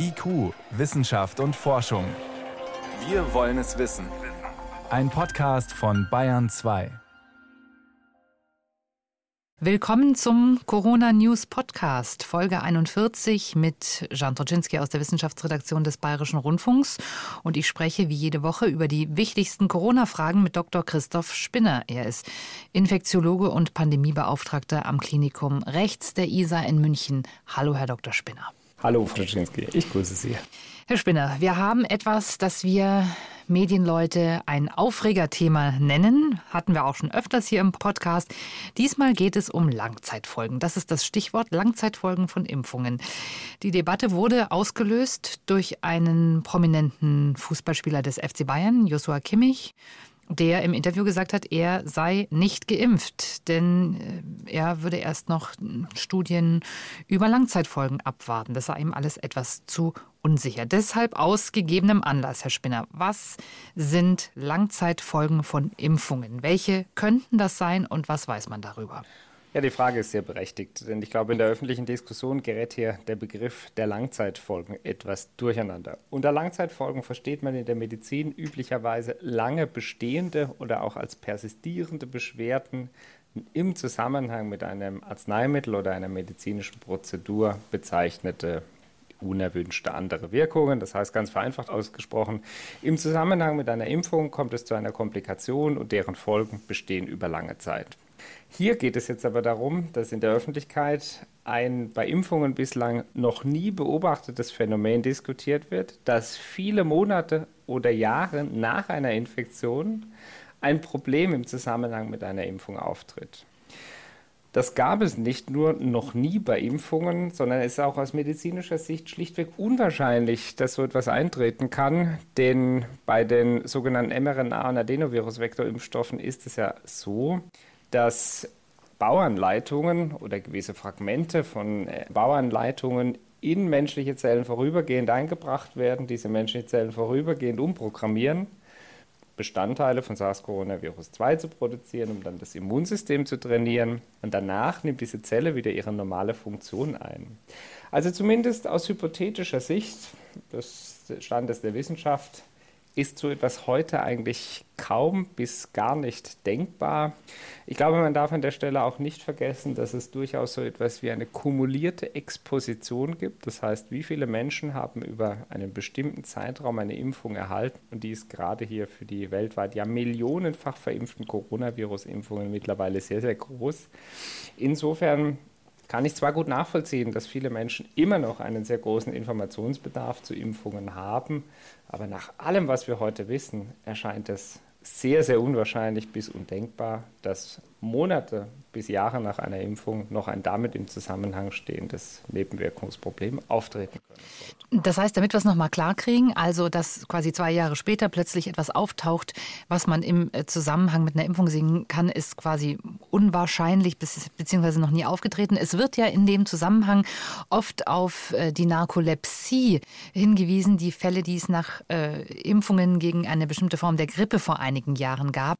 IQ, Wissenschaft und Forschung. Wir wollen es wissen. Ein Podcast von Bayern 2. Willkommen zum Corona News Podcast, Folge 41 mit Jan Toczynski aus der Wissenschaftsredaktion des Bayerischen Rundfunks. Und ich spreche wie jede Woche über die wichtigsten Corona-Fragen mit Dr. Christoph Spinner. Er ist Infektiologe und Pandemiebeauftragter am Klinikum rechts der ISA in München. Hallo, Herr Dr. Spinner. Hallo, Frau Toczynski. Ich grüße Sie. Herr Spinner, wir haben etwas, das wir Medienleute ein Aufregerthema nennen. Hatten wir auch schon öfters hier im Podcast. Diesmal geht es um Langzeitfolgen. Das ist das Stichwort Langzeitfolgen von Impfungen. Die Debatte wurde ausgelöst durch einen prominenten Fußballspieler des FC Bayern, Joshua Kimmich der im Interview gesagt hat, er sei nicht geimpft, denn äh, er würde erst noch Studien über Langzeitfolgen abwarten. Das sei ihm alles etwas zu unsicher. Deshalb aus gegebenem Anlass, Herr Spinner, was sind Langzeitfolgen von Impfungen? Welche könnten das sein und was weiß man darüber? Ja, die Frage ist sehr berechtigt, denn ich glaube, in der öffentlichen Diskussion gerät hier der Begriff der Langzeitfolgen etwas durcheinander. Unter Langzeitfolgen versteht man in der Medizin üblicherweise lange bestehende oder auch als persistierende Beschwerden im Zusammenhang mit einem Arzneimittel oder einer medizinischen Prozedur bezeichnete unerwünschte andere Wirkungen. Das heißt ganz vereinfacht ausgesprochen, im Zusammenhang mit einer Impfung kommt es zu einer Komplikation und deren Folgen bestehen über lange Zeit. Hier geht es jetzt aber darum, dass in der Öffentlichkeit ein bei Impfungen bislang noch nie beobachtetes Phänomen diskutiert wird, dass viele Monate oder Jahre nach einer Infektion ein Problem im Zusammenhang mit einer Impfung auftritt. Das gab es nicht nur noch nie bei Impfungen, sondern es ist auch aus medizinischer Sicht schlichtweg unwahrscheinlich, dass so etwas eintreten kann. Denn bei den sogenannten mRNA- und Adenovirus-Vektorimpfstoffen ist es ja so, dass Bauanleitungen oder gewisse Fragmente von äh, Bauanleitungen in menschliche Zellen vorübergehend eingebracht werden, diese menschlichen Zellen vorübergehend umprogrammieren, Bestandteile von SARS-CoV-2 zu produzieren, um dann das Immunsystem zu trainieren. Und danach nimmt diese Zelle wieder ihre normale Funktion ein. Also zumindest aus hypothetischer Sicht des Standes der Wissenschaft ist so etwas heute eigentlich kaum bis gar nicht denkbar. Ich glaube, man darf an der Stelle auch nicht vergessen, dass es durchaus so etwas wie eine kumulierte Exposition gibt. Das heißt, wie viele Menschen haben über einen bestimmten Zeitraum eine Impfung erhalten und die ist gerade hier für die weltweit ja millionenfach verimpften Coronavirus-Impfungen mittlerweile sehr, sehr groß. Insofern kann ich zwar gut nachvollziehen, dass viele Menschen immer noch einen sehr großen Informationsbedarf zu Impfungen haben, aber nach allem, was wir heute wissen, erscheint es sehr, sehr unwahrscheinlich bis undenkbar, dass Monate bis Jahre nach einer Impfung noch ein damit im Zusammenhang stehendes Nebenwirkungsproblem auftreten können. Das heißt, damit wir es nochmal klar kriegen, also dass quasi zwei Jahre später plötzlich etwas auftaucht, was man im äh, Zusammenhang mit einer Impfung sehen kann, ist quasi unwahrscheinlich beziehungsweise noch nie aufgetreten. Es wird ja in dem Zusammenhang oft auf äh, die Narkolepsie hingewiesen, die Fälle, die es nach äh, Impfungen gegen eine bestimmte Form der Grippe vor einigen Jahren gab.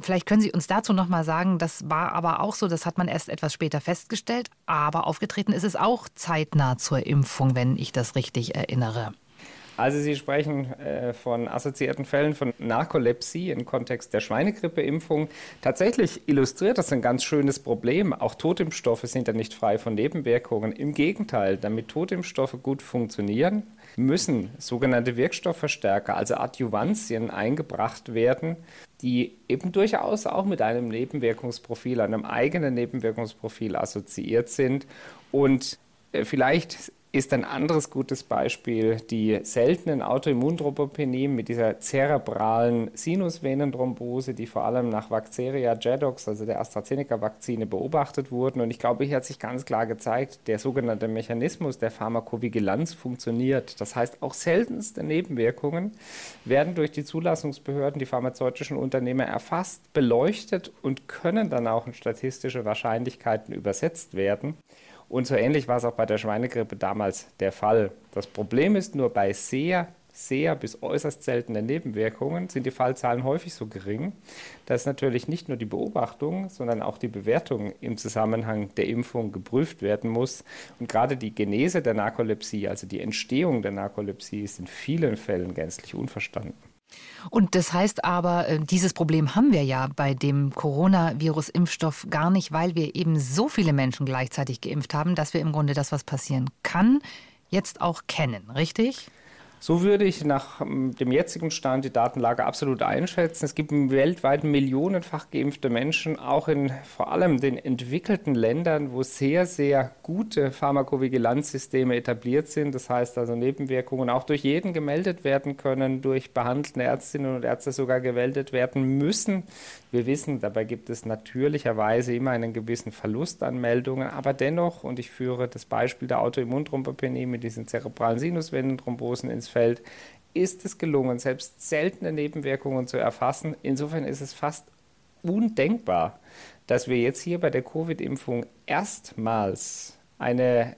Vielleicht können Sie uns dazu nochmal sagen, das war aber auch so, das hat man erst etwas später festgestellt, aber aufgetreten ist es auch zeitnah zur Impfung, wenn ich das richtig erinnere. Also Sie sprechen äh, von assoziierten Fällen von Narkolepsie im Kontext der Schweinegrippeimpfung. Tatsächlich illustriert das ein ganz schönes Problem. Auch Totimpfstoffe sind ja nicht frei von Nebenwirkungen. Im Gegenteil, damit Totimpfstoffe gut funktionieren, müssen sogenannte Wirkstoffverstärker, also Adjuvantien, eingebracht werden, die eben durchaus auch mit einem Nebenwirkungsprofil, einem eigenen Nebenwirkungsprofil assoziiert sind. Und äh, vielleicht ist ein anderes gutes Beispiel die seltenen Autoimmunthrombopenie mit dieser zerebralen Sinusvenenthrombose, die vor allem nach Vacceria jedox, also der AstraZeneca-Vakzine, beobachtet wurden. Und ich glaube, hier hat sich ganz klar gezeigt, der sogenannte Mechanismus der Pharmakovigilanz funktioniert. Das heißt, auch seltenste Nebenwirkungen werden durch die Zulassungsbehörden, die pharmazeutischen Unternehmer erfasst, beleuchtet und können dann auch in statistische Wahrscheinlichkeiten übersetzt werden. Und so ähnlich war es auch bei der Schweinegrippe damals der Fall. Das Problem ist nur bei sehr sehr bis äußerst seltene Nebenwirkungen, sind die Fallzahlen häufig so gering, dass natürlich nicht nur die Beobachtung, sondern auch die Bewertung im Zusammenhang der Impfung geprüft werden muss. Und gerade die Genese der Narkolepsie, also die Entstehung der Narkolepsie, ist in vielen Fällen gänzlich unverstanden. Und das heißt aber, äh, dieses Problem haben wir ja bei dem Coronavirus-Impfstoff gar nicht, weil wir eben so viele Menschen gleichzeitig geimpft haben, dass wir im Grunde das, was passieren kann, jetzt auch kennen, richtig? So würde ich nach ähm, dem jetzigen Stand die Datenlage absolut einschätzen. Es gibt weltweit millionenfach geimpfte Menschen, auch in vor allem den entwickelten Ländern, wo sehr, sehr gute Pharmakovigilanzsysteme etabliert sind. Das heißt also Nebenwirkungen auch durch jeden gemeldet werden können, durch behandelte Ärztinnen und Ärzte sogar gemeldet werden müssen. Wir wissen, dabei gibt es natürlicherweise immer einen gewissen Verlust an Meldungen, aber dennoch, und ich führe das Beispiel der Autoimmunthrombopenie mit diesen zerebralen Sinusvendenthrombosen ins Feld, ist es gelungen, selbst seltene Nebenwirkungen zu erfassen. Insofern ist es fast undenkbar, dass wir jetzt hier bei der Covid-Impfung erstmals eine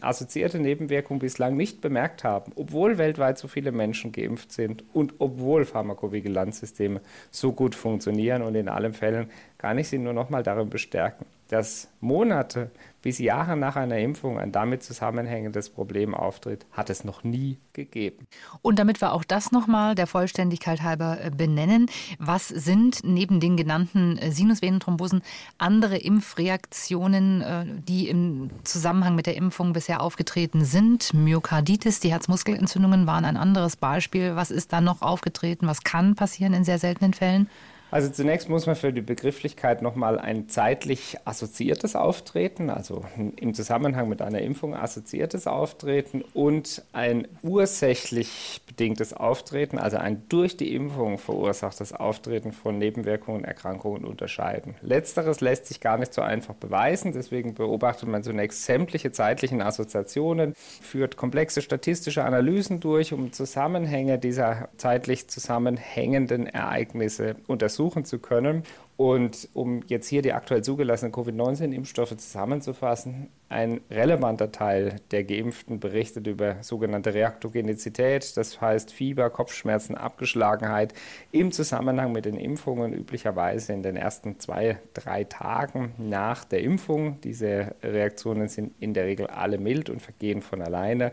assoziierte Nebenwirkung bislang nicht bemerkt haben, obwohl weltweit so viele Menschen geimpft sind und obwohl Pharmakovigilanzsysteme so gut funktionieren und in allen Fällen kann ich Sie nur noch mal darin bestärken, dass Monate bis Jahre nach einer Impfung ein damit zusammenhängendes Problem auftritt, hat es noch nie gegeben. Und damit wir auch das nochmal der Vollständigkeit halber äh, benennen, was sind neben den genannten äh, Sinusvenenthrombosen andere Impfreaktionen, äh, die im Zusammenhang mit der Impfung bisher aufgetreten sind? Myokarditis, die Herzmuskelentzündungen waren ein anderes Beispiel. Was ist da noch aufgetreten? Was kann passieren in sehr seltenen Fällen? Also zunächst muss man für die Begrifflichkeit nochmal ein zeitlich assoziiertes Auftreten, also im Zusammenhang mit einer Impfung assoziiertes Auftreten und ein ursächlich bedingtes Auftreten, also ein durch die Impfung verursachtes Auftreten von Nebenwirkungen Erkrankungen unterscheiden. Letzteres lässt sich gar nicht so einfach beweisen, deswegen beobachtet man zunächst sämtliche zeitlichen Assoziationen, führt komplexe statistische Analysen durch, um Zusammenhänge dieser zeitlich zusammenhängenden Ereignisse untersuchen untersuchen zu können. Und um jetzt hier die aktuell zugelassenen Covid-19-Impfstoffe zusammenzufassen, ein relevanter Teil der Geimpften berichtet über sogenannte Reaktogenizität, das heißt Fieber, Kopfschmerzen, Abgeschlagenheit im Zusammenhang mit den Impfungen, üblicherweise in den ersten zwei, drei Tagen nach der Impfung. Diese Reaktionen sind in der Regel alle mild und vergehen von alleine.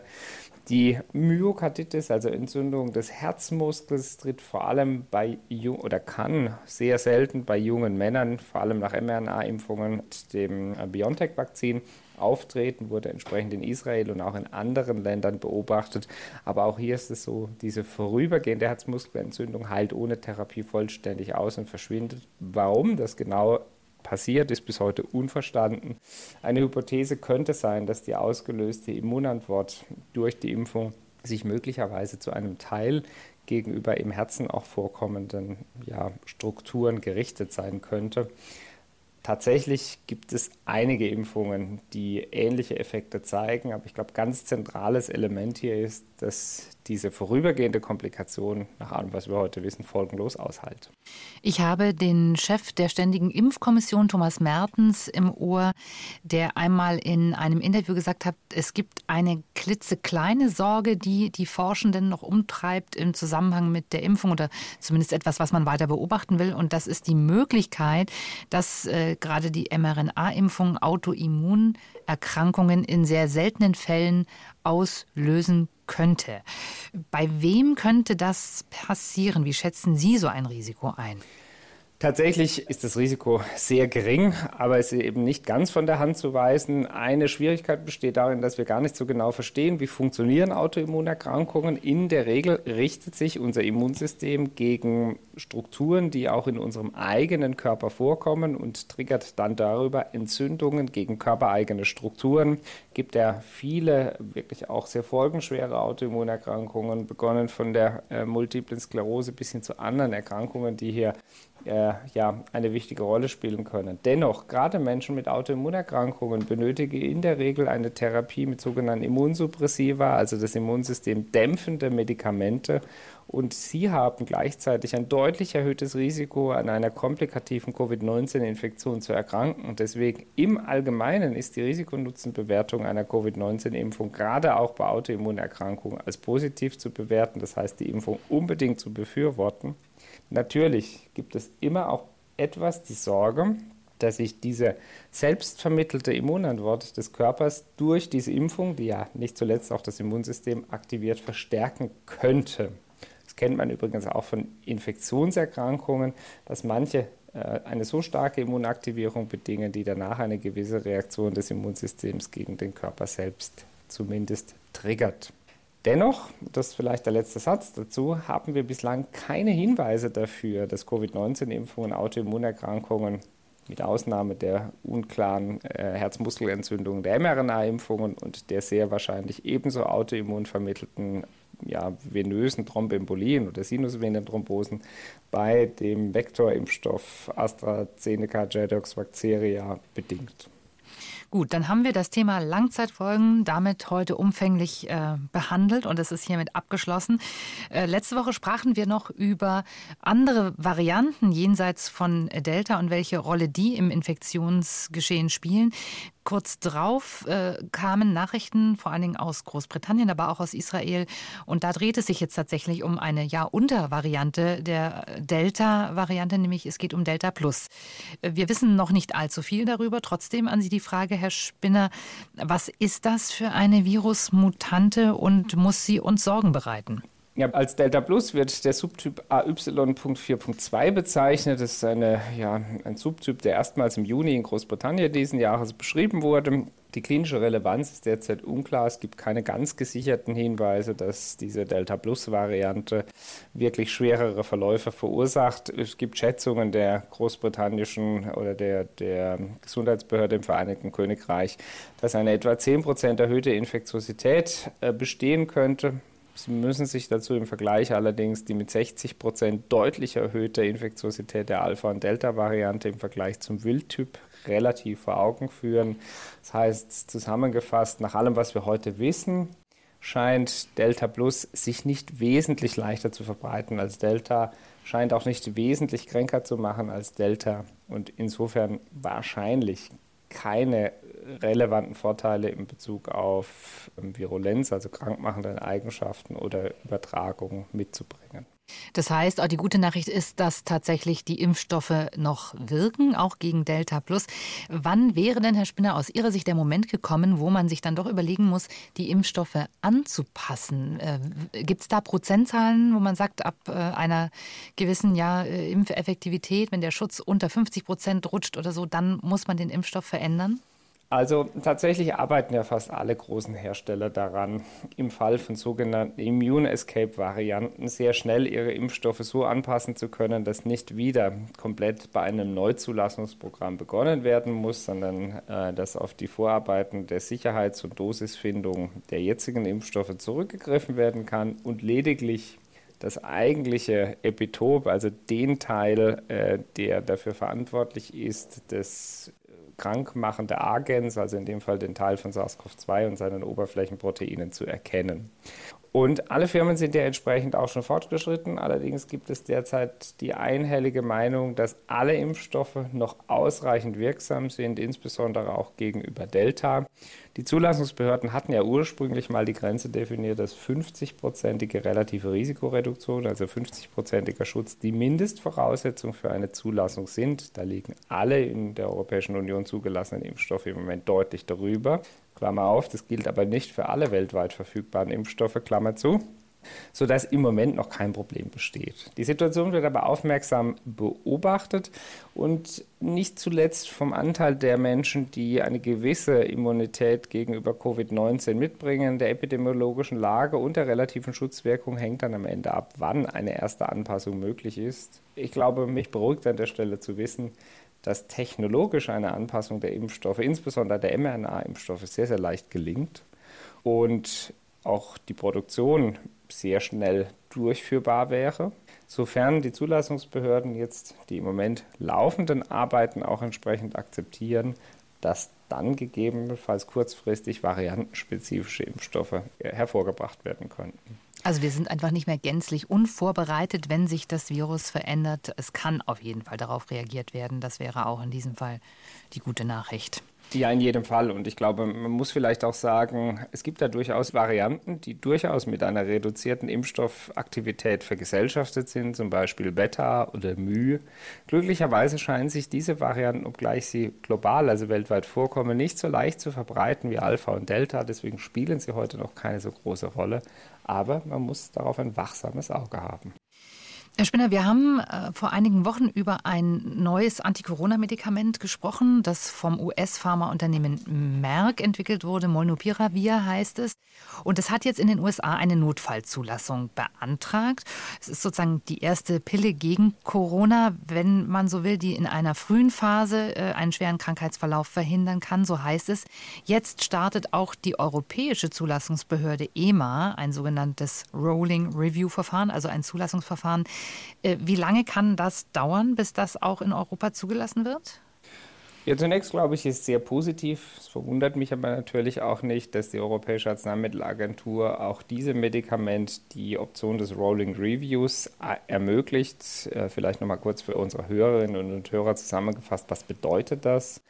Die Myokarditis, also Entzündung des Herzmuskels, tritt vor allem bei jung oder kann sehr selten bei jungen Männern, vor allem nach mRNA-Impfungen mit dem BioNTech-Vakzin auftreten, wurde entsprechend in Israel und auch in anderen Ländern beobachtet. Aber auch hier ist es so, diese vorübergehende Herzmuskelentzündung heilt ohne Therapie vollständig aus und verschwindet. Warum das genau passiert, ist bis heute unverstanden. Eine Hypothese könnte sein, dass die ausgelöste Immunantwort durch die Impfung sich möglicherweise zu einem Teil gegenüber im Herzen auch vorkommenden ja, Strukturen gerichtet sein könnte. Tatsächlich gibt es einige Impfungen, die ähnliche Effekte zeigen, aber ich glaube, ganz zentrales Element hier ist, dass diese vorübergehende Komplikation, nach allem, was wir heute wissen, folgenlos aushält. Ich habe den Chef der Ständigen Impfkommission, Thomas Mertens, im Ohr, der einmal in einem Interview gesagt hat, es gibt eine klitzekleine Sorge, die die Forschenden noch umtreibt im Zusammenhang mit der Impfung oder zumindest etwas, was man weiter beobachten will. Und das ist die Möglichkeit, dass äh, gerade die mRNA-Impfung Autoimmunerkrankungen in sehr seltenen Fällen auslösen könnte. Bei wem könnte das passieren? Wie schätzen Sie so ein Risiko ein? Tatsächlich ist das Risiko sehr gering, aber es ist eben nicht ganz von der Hand zu weisen. Eine Schwierigkeit besteht darin, dass wir gar nicht so genau verstehen, wie funktionieren Autoimmunerkrankungen. In der Regel richtet sich unser Immunsystem gegen Strukturen, die auch in unserem eigenen Körper vorkommen und triggert dann darüber Entzündungen gegen körpereigene Strukturen. Gibt ja viele wirklich auch sehr folgenschwere Autoimmunerkrankungen, begonnen von der äh, multiplen Sklerose bis hin zu anderen Erkrankungen, die hier äh, ja, eine wichtige Rolle spielen können. Dennoch, gerade Menschen mit Autoimmunerkrankungen benötigen in der Regel eine Therapie mit sogenannten Immunsuppressiva, also das Immunsystem dämpfende Medikamente, Und sie haben gleichzeitig ein deutlich erhöhtes Risiko, an einer komplikativen Covid-19-Infektion zu erkranken. Und deswegen im Allgemeinen ist die Risikonutzenbewertung einer Covid-19-Impfung gerade auch bei Autoimmunerkrankungen als positiv zu bewerten. Das heißt, die Impfung unbedingt zu befürworten. Natürlich gibt es immer auch etwas die Sorge, dass sich diese selbstvermittelte Immunantwort des Körpers durch diese Impfung, die ja nicht zuletzt auch das Immunsystem aktiviert, verstärken könnte. Das kennt man übrigens auch von Infektionserkrankungen, dass manche äh, eine so starke Immunaktivierung bedingen, die danach eine gewisse Reaktion des Immunsystems gegen den Körper selbst zumindest triggert. Dennoch, das ist vielleicht der letzte Satz dazu, haben wir bislang keine Hinweise dafür, dass Covid-19-Impfungen Autoimmunerkrankungen mit Ausnahme der unklaren äh, Herzmuskelentzündung der mRNA-Impfungen und der sehr wahrscheinlich ebenso autoimmun vermittelten ja, venösen Thrombembolien oder Sinusvenenthrombosen bei dem Vektorimpfstoff AstraZeneca Jadox Vacceria bedingt. Gut, dann haben wir das Thema Langzeitfolgen damit heute umfänglich äh, behandelt und es ist hiermit abgeschlossen. Äh, letzte Woche sprachen wir noch über andere Varianten jenseits von Delta und welche Rolle die im Infektionsgeschehen spielen. Kurz drauf äh, kamen Nachrichten vor allen Dingen aus Großbritannien, aber auch aus Israel. Und da dreht es sich jetzt tatsächlich um eine ja Untervariante der Delta-Variante, nämlich es geht um Delta Plus. Äh, wir wissen noch nicht allzu viel darüber. Trotzdem an Sie die Frage, Herr Spinner, was ist das für eine Virusmutante und muss sie uns Sorgen bereiten? Ja, als Delta Plus wird der Subtyp AY.4.2 bezeichnet. Das ist eine, ja, ein Subtyp, der erstmals im Juni in Großbritannien diesen Jahres beschrieben wurde. Die klinische Relevanz ist derzeit unklar. Es gibt keine ganz gesicherten Hinweise, dass diese Delta Plus-Variante wirklich schwerere Verläufe verursacht. Es gibt Schätzungen der großbritannischen oder der, der Gesundheitsbehörde im Vereinigten Königreich, dass eine etwa 10% erhöhte Infektiosität äh, bestehen könnte. Sie müssen sich dazu im Vergleich allerdings die mit 60 Prozent deutlich erhöhte Infektiosität der Alpha- und Delta-Variante im Vergleich zum Wildtyp relativ vor Augen führen. Das heißt, zusammengefasst, nach allem, was wir heute wissen, scheint Delta Plus sich nicht wesentlich leichter zu verbreiten als Delta, scheint auch nicht wesentlich kränker zu machen als Delta und insofern wahrscheinlich keine relevanten Vorteile in Bezug auf ähm, Virulenz, also krankmachende Eigenschaften oder Übertragung mitzubringen. Das heißt, auch die gute Nachricht ist, dass tatsächlich die Impfstoffe noch wirken, auch gegen Delta Plus. Wann wäre denn, Herr Spinner, aus Ihrer Sicht der Moment gekommen, wo man sich dann doch überlegen muss, die Impfstoffe anzupassen? Äh, Gibt es da Prozentzahlen, wo man sagt, ab äh, einer gewissen ja, äh, Impfeffektivität, wenn der Schutz unter 50 Prozent rutscht oder so, dann muss man den Impfstoff verändern? Also tatsächlich arbeiten ja fast alle großen Hersteller daran, im Fall von sogenannten Immune Escape Varianten sehr schnell ihre Impfstoffe so anpassen zu können, dass nicht wieder komplett bei einem Neuzulassungsprogramm begonnen werden muss, sondern äh, dass auf die Vorarbeiten der Sicherheits- und Dosisfindung der jetzigen Impfstoffe zurückgegriffen werden kann und lediglich das eigentliche Epitop, also den Teil, äh, der dafür verantwortlich ist, des krankmachende Agens, also in dem Fall den Teil von SARS-CoV-2 und seinen Oberflächenproteinen zu erkennen. Und alle Firmen sind ja entsprechend auch schon fortgeschritten. Allerdings gibt es derzeit die einhellige Meinung, dass alle Impfstoffe noch ausreichend wirksam sind, insbesondere auch gegenüber Delta. Die Zulassungsbehörden hatten ja ursprünglich mal die Grenze definiert, dass 50-prozentige relative Risikoreduktion, also 50-prozentiger Schutz, die Mindestvoraussetzung für eine Zulassung sind. Da liegen alle in der Europäischen Union zugelassenen Impfstoffe im Moment deutlich darüber. Klammer auf, das gilt aber nicht für alle weltweit verfügbaren Impfstoffe, Klammer zu, sodass im Moment noch kein Problem besteht. Die Situation wird aber aufmerksam beobachtet und nicht zuletzt vom Anteil der Menschen, die eine gewisse Immunität gegenüber Covid-19 mitbringen, der epidemiologischen Lage und der relativen Schutzwirkung hängt dann am Ende ab, wann eine erste Anpassung möglich ist. Ich glaube, mich beruhigt an der Stelle zu wissen, dass technologisch eine Anpassung der Impfstoffe, insbesondere der mRNA-Impfstoffe, sehr, sehr leicht gelingt und auch die Produktion sehr schnell durchführbar wäre. Sofern die Zulassungsbehörden jetzt die im Moment laufenden Arbeiten auch entsprechend akzeptieren, dass dann gegebenenfalls kurzfristig variantenspezifische Impfstoffe hervorgebracht werden könnten. Also wir sind einfach nicht mehr gänzlich unvorbereitet, wenn sich das Virus verändert. Es kann auf jeden Fall darauf reagiert werden. Das wäre auch in diesem Fall die gute Nachricht. Ja, in jedem Fall. Und ich glaube, man muss vielleicht auch sagen, es gibt da durchaus Varianten, die durchaus mit einer reduzierten Impfstoffaktivität vergesellschaftet sind, zum Beispiel Beta oder Mühe. Glücklicherweise scheinen sich diese Varianten, obgleich sie global, also weltweit vorkommen, nicht so leicht zu verbreiten wie Alpha und Delta. Deswegen spielen sie heute noch keine so große Rolle. Aber man muss darauf ein wachsames Auge haben. Herr Spinner, wir haben äh, vor einigen Wochen über ein neues Anti-Corona-Medikament gesprochen, das vom US-Pharmaunternehmen Merck entwickelt wurde. Molnupiravir heißt es. Und es hat jetzt in den USA eine Notfallzulassung beantragt. Es ist sozusagen die erste Pille gegen Corona, wenn man so will, die in einer frühen Phase äh, einen schweren Krankheitsverlauf verhindern kann. So heißt es. Jetzt startet auch die europäische Zulassungsbehörde EMA, ein sogenanntes Rolling Review Verfahren, also ein Zulassungsverfahren wie lange kann das dauern, bis das auch in Europa zugelassen wird? Ja, zunächst glaube ich, ist sehr positiv. Es verwundert mich aber natürlich auch nicht, dass die Europäische Arzneimittelagentur auch diesem Medikament die Option des Rolling Reviews äh, ermöglicht. Äh, vielleicht nochmal kurz für unsere Hörerinnen und Hörer zusammengefasst, was bedeutet das?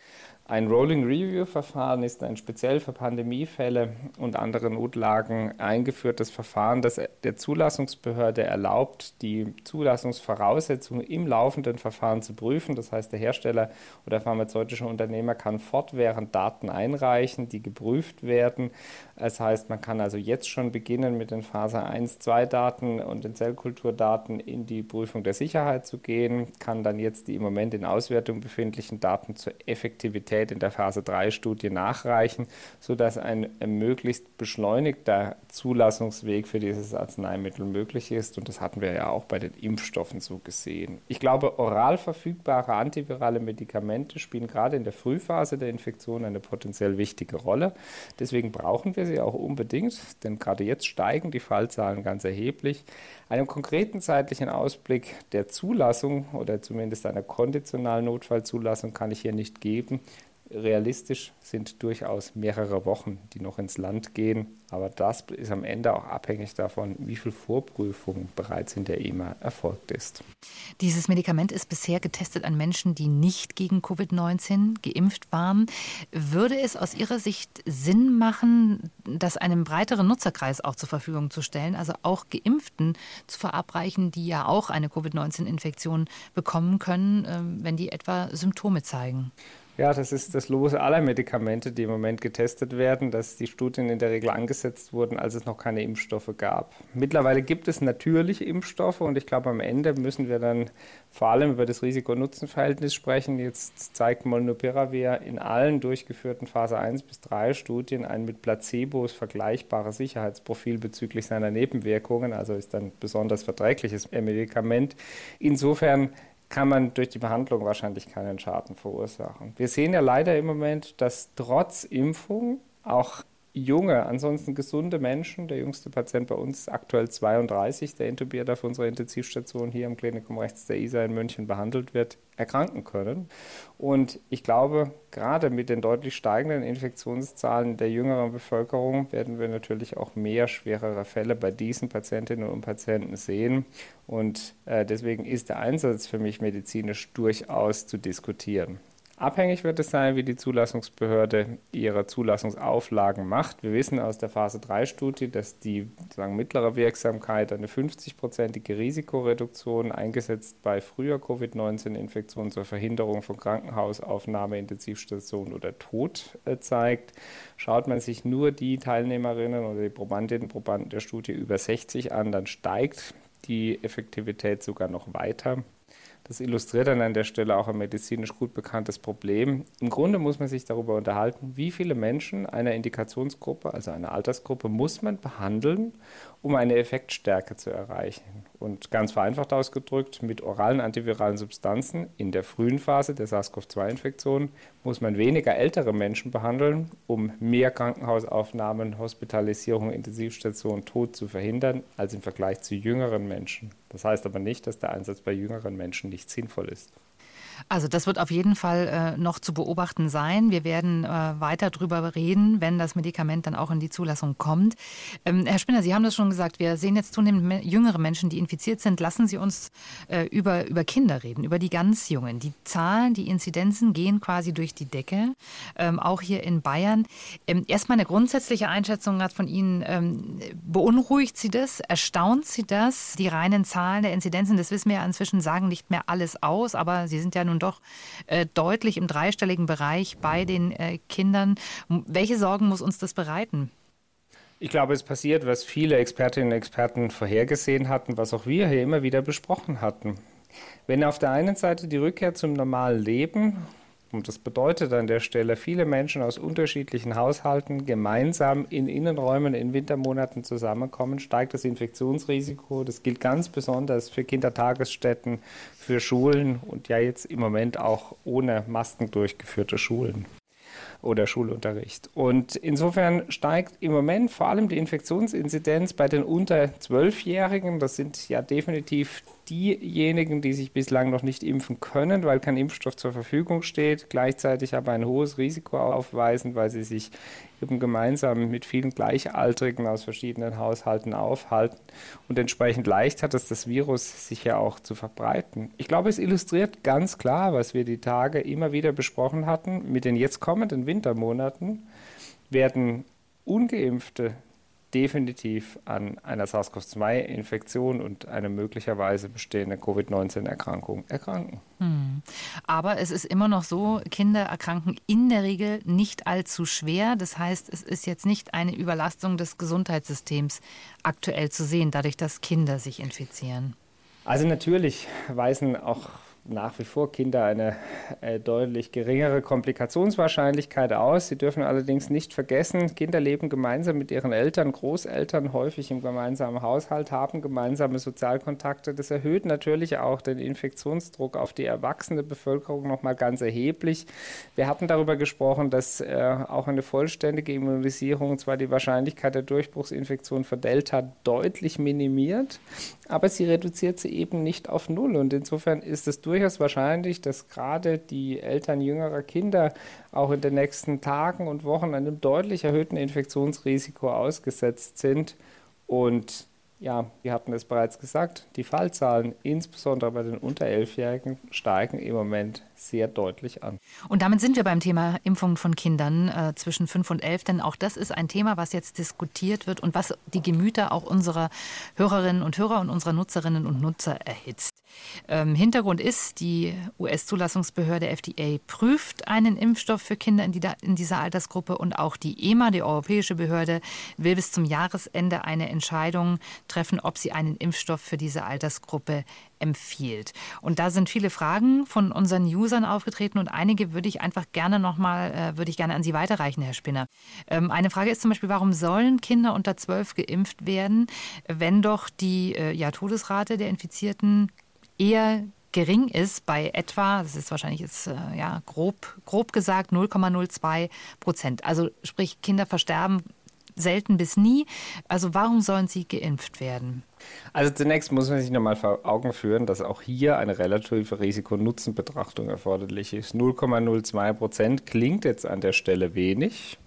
Ein Rolling Review Verfahren ist ein speziell für Pandemiefälle und andere Notlagen eingeführtes Verfahren, das der Zulassungsbehörde erlaubt, die Zulassungsvoraussetzungen im laufenden Verfahren zu prüfen. Das heißt, der Hersteller oder pharmazeutische Unternehmer kann fortwährend Daten einreichen, die geprüft werden. Das heißt, man kann also jetzt schon beginnen, mit den Phase 1, 2 Daten und den Zellkulturdaten in die Prüfung der Sicherheit zu gehen, kann dann jetzt die im Moment in Auswertung befindlichen Daten zur Effektivität Qualität in der Phase 3-Studie nachreichen, sodass ein möglichst beschleunigter Zulassungsweg für dieses Arzneimittel möglich ist. Und das hatten wir ja auch bei den Impfstoffen so gesehen. Ich glaube, oral verfügbare antivirale Medikamente spielen gerade in der Frühphase der Infektion eine potenziell wichtige Rolle. Deswegen brauchen wir sie auch unbedingt, denn gerade jetzt steigen die Fallzahlen ganz erheblich. Einem konkreten zeitlichen Ausblick der Zulassung oder zumindest einer konditionalen Notfallzulassung kann ich hier nicht geben. Realistisch sind durchaus mehrere Wochen, die noch ins Land gehen. Aber das ist am Ende auch abhängig davon, wie viel Vorprüfung bereits in der EMA erfolgt ist. Dieses Medikament ist bisher getestet an Menschen, die nicht gegen Covid-19 geimpft waren. Würde es aus Ihrer Sicht Sinn machen, das einem breiteren Nutzerkreis auch zur Verfügung zu stellen, also auch Geimpften zu verabreichen, die ja auch eine Covid-19-Infektion bekommen können, ähm, wenn die etwa Symptome zeigen? Ja, das ist das Los aller Medikamente, die im Moment getestet werden, dass die Studien in der Regel angesetzt wurden, als es noch keine Impfstoffe gab. Mittlerweile gibt es natürliche Impfstoffe und ich glaube, am Ende müssen wir dann vor allem über das Risiko-Nutzen-Verhältnis sprechen. Jetzt zeigt Molnupiravir in allen durchgeführten Phase 1 bis 3 Studien ein mit Placebos vergleichbares Sicherheitsprofil bezüglich seiner Nebenwirkungen, also ist ein besonders verträgliches Medikament. Insofern kann man durch die Behandlung wahrscheinlich keinen Schaden verursachen. Wir sehen ja leider im Moment, dass trotz Impfung auch junge, ansonsten gesunde Menschen, der jüngste Patient bei uns aktuell 32, der intubiert auf unserer Intensivstation hier im Klinikum rechts der ISA in München behandelt wird, erkranken können. Und ich glaube, gerade mit den deutlich steigenden Infektionszahlen der jüngeren Bevölkerung werden wir natürlich auch mehr schwerere Fälle bei diesen Patientinnen und Patienten sehen. Und äh, deswegen ist der Einsatz für mich medizinisch durchaus zu diskutieren. Abhängig wird es sein, wie die Zulassungsbehörde ihre Zulassungsauflagen macht. Wir wissen aus der Phase 3-Studie, dass die sagen, mittlere Wirksamkeit eine 50-prozentige Risikoreduktion eingesetzt bei früher Covid-19-Infektionen zur Verhinderung von Krankenhausaufnahme, Intensivstation oder Tod äh, zeigt. Schaut man sich nur die Teilnehmerinnen oder die Probandinnen und Probanden der Studie über 60 an, dann steigt die Effektivität sogar noch weiter. Das illustriert dann an der Stelle auch ein medizinisch gut bekanntes Problem. Im Grunde muss man sich darüber unterhalten, wie viele Menschen einer Indikationsgruppe, also einer Altersgruppe, muss man behandeln, um eine Effektstärke zu erreichen. Und ganz vereinfacht ausgedrückt, mit oralen antiviralen Substanzen in der frühen Phase der SARS-CoV-2-Infektion muss man weniger ältere Menschen behandeln, um mehr Krankenhausaufnahmen, Hospitalisierung, Intensivstation, Tod zu verhindern, als im Vergleich zu jüngeren Menschen. Das heißt aber nicht, dass der Einsatz bei jüngeren Menschen nicht sinnvoll ist. Also das wird auf jeden Fall äh, noch zu beobachten sein. Wir werden äh, weiter darüber reden, wenn das Medikament dann auch in die Zulassung kommt. Ähm, Herr Spinner, Sie haben das schon gesagt, wir sehen jetzt zunehmend jüngere Menschen, die infiziert sind. Lassen Sie uns äh, über, über Kinder reden, über die ganz Jungen. Die Zahlen, die Inzidenzen gehen quasi durch die Decke, ähm, auch hier in Bayern. Ähm, erstmal eine grundsätzliche Einschätzung von Ihnen. Ähm, beunruhigt Sie das? Erstaunt Sie das? Die reinen Zahlen der Inzidenzen, das wissen wir ja inzwischen, sagen nicht mehr alles aus, aber Sie sind ja nun doch äh, deutlich im dreistelligen Bereich bei den äh, Kindern. Welche Sorgen muss uns das bereiten? Ich glaube, es passiert, was viele Expertinnen und Experten vorhergesehen hatten, was auch wir hier immer wieder besprochen hatten. Wenn auf der einen Seite die Rückkehr zum normalen Leben und das bedeutet an der Stelle, viele Menschen aus unterschiedlichen Haushalten gemeinsam in Innenräumen in Wintermonaten zusammenkommen, steigt das Infektionsrisiko. Das gilt ganz besonders für Kindertagesstätten, für Schulen und ja jetzt im Moment auch ohne Masken durchgeführte Schulen oder Schulunterricht. Und insofern steigt im Moment vor allem die Infektionsinzidenz bei den unter Zwölfjährigen. Das sind ja definitiv diejenigen, die sich bislang noch nicht impfen können, weil kein Impfstoff zur Verfügung steht, gleichzeitig aber ein hohes Risiko aufweisen, weil sie sich eben gemeinsam mit vielen Gleichaltrigen aus verschiedenen Haushalten aufhalten. Und entsprechend leicht hat es das Virus sich ja auch zu verbreiten. Ich glaube, es illustriert ganz klar, was wir die Tage immer wieder besprochen hatten. Mit den jetzt kommenden Wintermonaten werden ungeimpfte definitiv an einer SARS-CoV-2-Infektion und einer möglicherweise bestehenden Covid-19-Erkrankung erkranken. Hm. Aber es ist immer noch so, Kinder erkranken in der Regel nicht allzu schwer. Das heißt, es ist jetzt nicht eine Überlastung des Gesundheitssystems aktuell zu sehen, dadurch, dass Kinder sich infizieren. Also natürlich weisen auch nach wie vor Kinder eine äh, deutlich geringere Komplikationswahrscheinlichkeit aus. Sie dürfen allerdings nicht vergessen, Kinder leben gemeinsam mit ihren Eltern, Großeltern häufig im gemeinsamen Haushalt, haben gemeinsame Sozialkontakte. Das erhöht natürlich auch den Infektionsdruck auf die erwachsene Bevölkerung nochmal ganz erheblich. Wir hatten darüber gesprochen, dass äh, auch eine vollständige Immunisierung zwar die Wahrscheinlichkeit der Durchbruchsinfektion für Delta deutlich minimiert, aber sie reduziert sie eben nicht auf Null. Und insofern ist es durchaus wahrscheinlich, dass gerade die Eltern jüngerer Kinder auch in den nächsten Tagen und Wochen einem deutlich erhöhten Infektionsrisiko ausgesetzt sind. Und ja, wir hatten es bereits gesagt, die Fallzahlen, insbesondere bei den unter Elfjährigen, steigen im Moment sehr deutlich an. Und damit sind wir beim Thema Impfung von Kindern äh, zwischen 5 und 11, denn auch das ist ein Thema, was jetzt diskutiert wird und was die Gemüter auch unserer Hörerinnen und Hörer und unserer Nutzerinnen und Nutzer erhitzt. Ähm, Hintergrund ist, die US-Zulassungsbehörde FDA prüft einen Impfstoff für Kinder in, die, in dieser Altersgruppe und auch die EMA, die europäische Behörde, will bis zum Jahresende eine Entscheidung treffen, ob sie einen Impfstoff für diese Altersgruppe empfiehlt. Und da sind viele Fragen von unseren Usern aufgetreten und einige würde ich einfach gerne nochmal, äh, würde ich gerne an Sie weiterreichen, Herr Spinner. Ähm, eine Frage ist zum Beispiel, warum sollen Kinder unter zwölf geimpft werden, wenn doch die äh, ja, Todesrate der Infizierten eher gering ist bei etwa, das ist wahrscheinlich jetzt äh, ja grob, grob gesagt 0,02 Prozent. Also sprich Kinder versterben selten bis nie. Also warum sollen sie geimpft werden? Also zunächst muss man sich nochmal vor Augen führen, dass auch hier eine relative Risiko-Nutzen-Betrachtung erforderlich ist. 0,02 Prozent klingt jetzt an der Stelle wenig,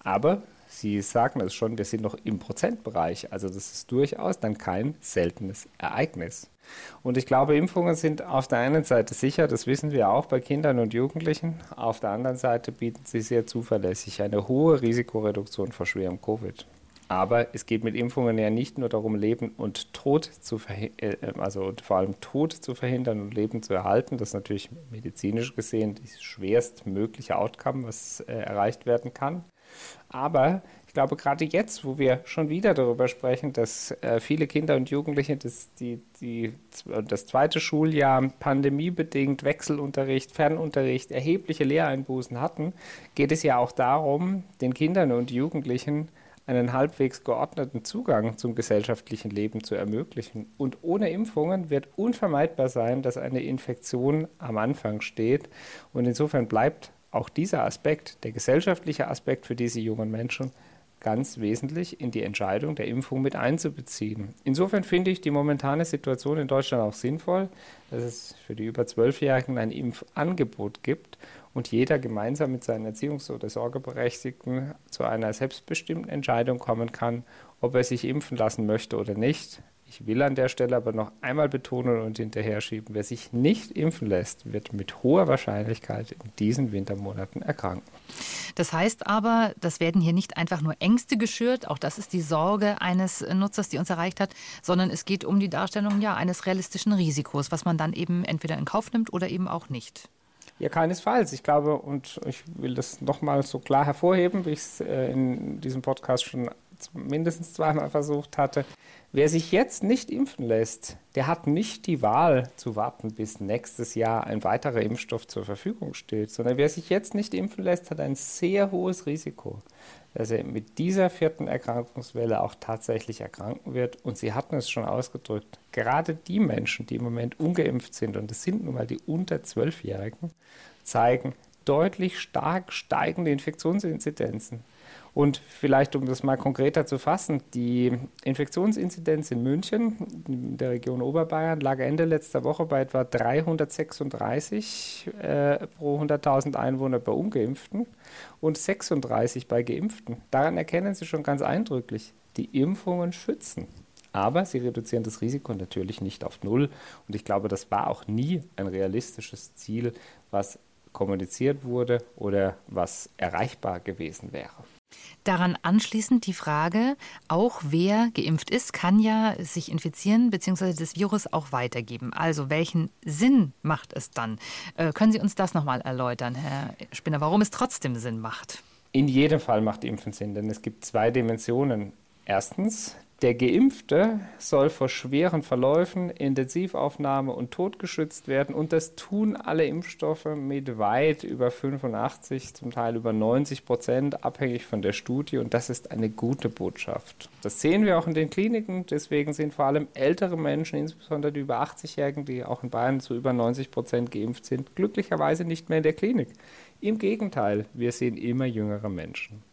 aber Sie sagen es schon, wir sind noch im Prozentbereich. Also das ist durchaus dann kein seltenes Ereignis. Und ich glaube, Impfungen sind auf der einen Seite sicher, das wissen wir auch bei Kindern und Jugendlichen. Auf der anderen Seite bieten sie sehr zuverlässig eine hohe Risikoreduktion vor schwerem Covid. Aber es geht mit Impfungen ja nicht nur darum, Leben und Tod zu verhindern, äh, also vor allem Tod zu verhindern und Leben zu erhalten. Das ist natürlich medizinisch gesehen das schwerstmögliche Outcome, was äh, erreicht werden kann. Aber ich glaube, gerade jetzt, wo wir schon wieder darüber sprechen, dass äh, viele Kinder und Jugendliche das, die, die, das zweite Schuljahr pandemiebedingt Wechselunterricht, Fernunterricht, erhebliche Lehreinbußen hatten, geht es ja auch darum, den Kindern und Jugendlichen einen halbwegs geordneten Zugang zum gesellschaftlichen Leben zu ermöglichen. Und ohne Impfungen wird unvermeidbar sein, dass eine Infektion am Anfang steht. Und insofern bleibt auch dieser Aspekt, der gesellschaftliche Aspekt für diese jungen Menschen, ganz wesentlich in die Entscheidung der Impfung mit einzubeziehen. Insofern finde ich die momentane Situation in Deutschland auch sinnvoll, dass es für die über Zwölfjährigen ein Impfangebot gibt und jeder gemeinsam mit seinen Erziehungs- oder Sorgeberechtigten zu einer selbstbestimmten Entscheidung kommen kann, ob er sich impfen lassen möchte oder nicht. Ich will an der Stelle aber noch einmal betonen und hinterher schieben, wer sich nicht impfen lässt, wird mit hoher Wahrscheinlichkeit in diesen Wintermonaten erkranken. Das heißt aber, das werden hier nicht einfach nur Ängste geschürt, auch das ist die Sorge eines Nutzers, die uns erreicht hat, sondern es geht um die Darstellung ja, eines realistischen Risikos, was man dann eben entweder in Kauf nimmt oder eben auch nicht. Ja, keinesfalls. Ich glaube, und ich will das nochmal so klar hervorheben, wie ich es äh, in diesem Podcast schon mindestens zweimal versucht hatte, Wer sich jetzt nicht impfen lässt, der hat nicht die Wahl zu warten, bis nächstes Jahr ein weiterer Impfstoff zur Verfügung steht, sondern wer sich jetzt nicht impfen lässt, hat ein sehr hohes Risiko, dass er mit dieser vierten Erkrankungswelle auch tatsächlich erkranken wird. Und Sie hatten es schon ausgedrückt, gerade die Menschen, die im Moment ungeimpft sind, und das sind nun mal die unter Zwölfjährigen, zeigen deutlich stark steigende Infektionsinzidenzen. Und vielleicht, um das mal konkreter zu fassen, die Infektionsinzidenz in München, in der Region Oberbayern, lag Ende letzter Woche bei etwa 336 äh, pro 100.000 Einwohner bei Ungeimpften und 36 bei Geimpften. Daran erkennen Sie schon ganz eindrücklich, die Impfungen schützen. Aber sie reduzieren das Risiko natürlich nicht auf Null. Und ich glaube, das war auch nie ein realistisches Ziel, was kommuniziert wurde oder was erreichbar gewesen wäre. Daran anschließend die Frage, auch wer geimpft ist, kann ja sich infizieren bzw. das Virus auch weitergeben. Also welchen Sinn macht es dann? Äh, können Sie uns das nochmal erläutern, Herr Spinner, warum es trotzdem Sinn macht? In jedem Fall macht Impfen Sinn, denn es gibt zwei Dimensionen. Erstens der Geimpfte soll vor schweren Verläufen, Intensivaufnahme und Tod geschützt werden. Und das tun alle Impfstoffe mit weit über 85, zum Teil über 90 Prozent, abhängig von der Studie. Und das ist eine gute Botschaft. Das sehen wir auch in den Kliniken. Deswegen sind vor allem ältere Menschen, insbesondere die über 80-Jährigen, die auch in Bayern zu über 90 Prozent geimpft sind, glücklicherweise nicht mehr in der Klinik. Im Gegenteil, wir sehen immer jüngere Menschen.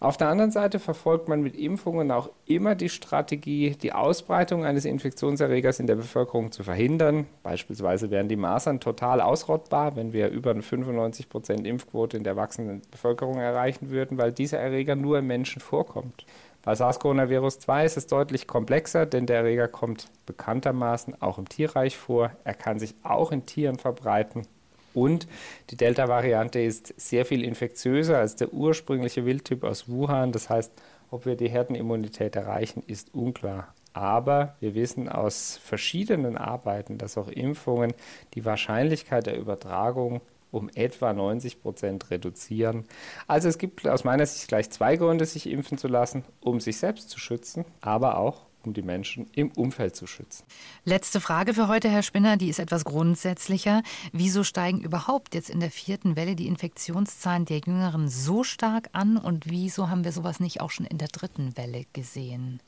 Auf der anderen Seite verfolgt man mit Impfungen auch immer die Strategie, die Ausbreitung eines Infektionserregers in der Bevölkerung zu verhindern. Beispielsweise wären die Masern total ausrottbar, wenn wir über eine 95 Prozent Impfquote in der wachsenden Bevölkerung erreichen würden, weil dieser Erreger nur im Menschen vorkommt. Bei SARS-CoV-2 ist es deutlich komplexer, denn der Erreger kommt bekanntermaßen auch im Tierreich vor. Er kann sich auch in Tieren verbreiten und die Delta-Variante ist sehr viel infektiöser als der ursprüngliche Wildtyp aus Wuhan. Das heißt, ob wir die Herdenimmunität erreichen, ist unklar. Aber wir wissen aus verschiedenen Arbeiten, dass auch Impfungen die Wahrscheinlichkeit der Übertragung um etwa 90 Prozent reduzieren. Also es gibt aus meiner Sicht gleich zwei Gründe, sich impfen zu lassen, um sich selbst zu schützen, aber auch um die Menschen im Umfeld zu schützen. Letzte Frage für heute, Herr Spinner, die ist etwas grundsätzlicher. Wieso steigen überhaupt jetzt in der vierten Welle die Infektionszahlen der Jüngeren so stark an und wieso haben wir sowas nicht auch schon in der dritten Welle gesehen?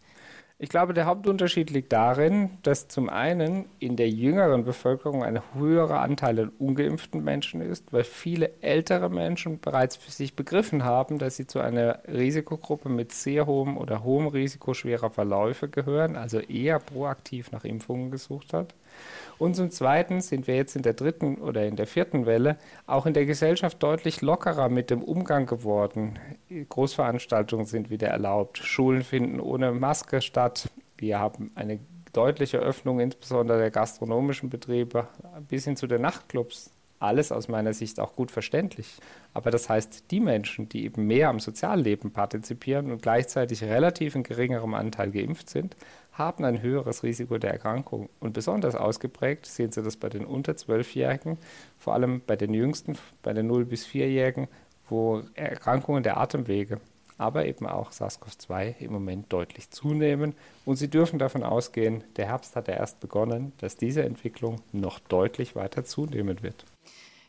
Ich glaube, der Hauptunterschied liegt darin, dass zum einen in der jüngeren Bevölkerung ein höherer Anteil an ungeimpften Menschen ist, weil viele ältere Menschen bereits für sich begriffen haben, dass sie zu einer Risikogruppe mit sehr hohem oder hohem Risiko schwerer Verläufe gehören, also eher proaktiv nach Impfungen gesucht hat. Und zum Zweiten sind wir jetzt in der dritten oder in der vierten Welle auch in der Gesellschaft deutlich lockerer mit dem Umgang geworden. Großveranstaltungen sind wieder erlaubt, Schulen finden ohne Maske statt. Wir haben eine deutliche Öffnung, insbesondere der gastronomischen Betriebe, bis hin zu den Nachtclubs. Alles aus meiner Sicht auch gut verständlich. Aber das heißt, die Menschen, die eben mehr am Sozialleben partizipieren und gleichzeitig relativ in geringerem Anteil geimpft sind, haben ein höheres Risiko der Erkrankung. Und besonders ausgeprägt sehen Sie das bei den unter 12-Jährigen, vor allem bei den Jüngsten, bei den 0- bis 4-Jährigen, wo Erkrankungen der Atemwege, aber eben auch SARS-CoV-2 im Moment deutlich zunehmen. Und Sie dürfen davon ausgehen, der Herbst hat ja erst begonnen, dass diese Entwicklung noch deutlich weiter zunehmen wird.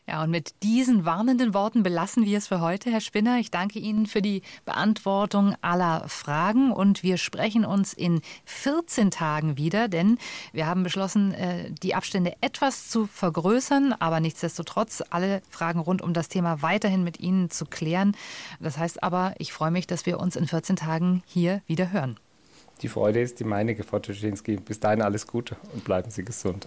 Ja, und mit diesen warnenden Worten belassen wir es für heute, Herr Spinner. Ich danke Ihnen für die Beantwortung aller Fragen und wir sprechen uns in 14 Tagen wieder, denn wir haben beschlossen, äh, die Abstände etwas zu vergrößern, aber nichtsdestotrotz alle Fragen rund um das Thema weiterhin mit Ihnen zu klären. Das heißt aber, ich freue mich, dass wir uns in 14 Tagen hier wieder hören. Die Freude ist die meinige, Frau Tuschinski. Bis dahin alles Gute und bleiben Sie gesund.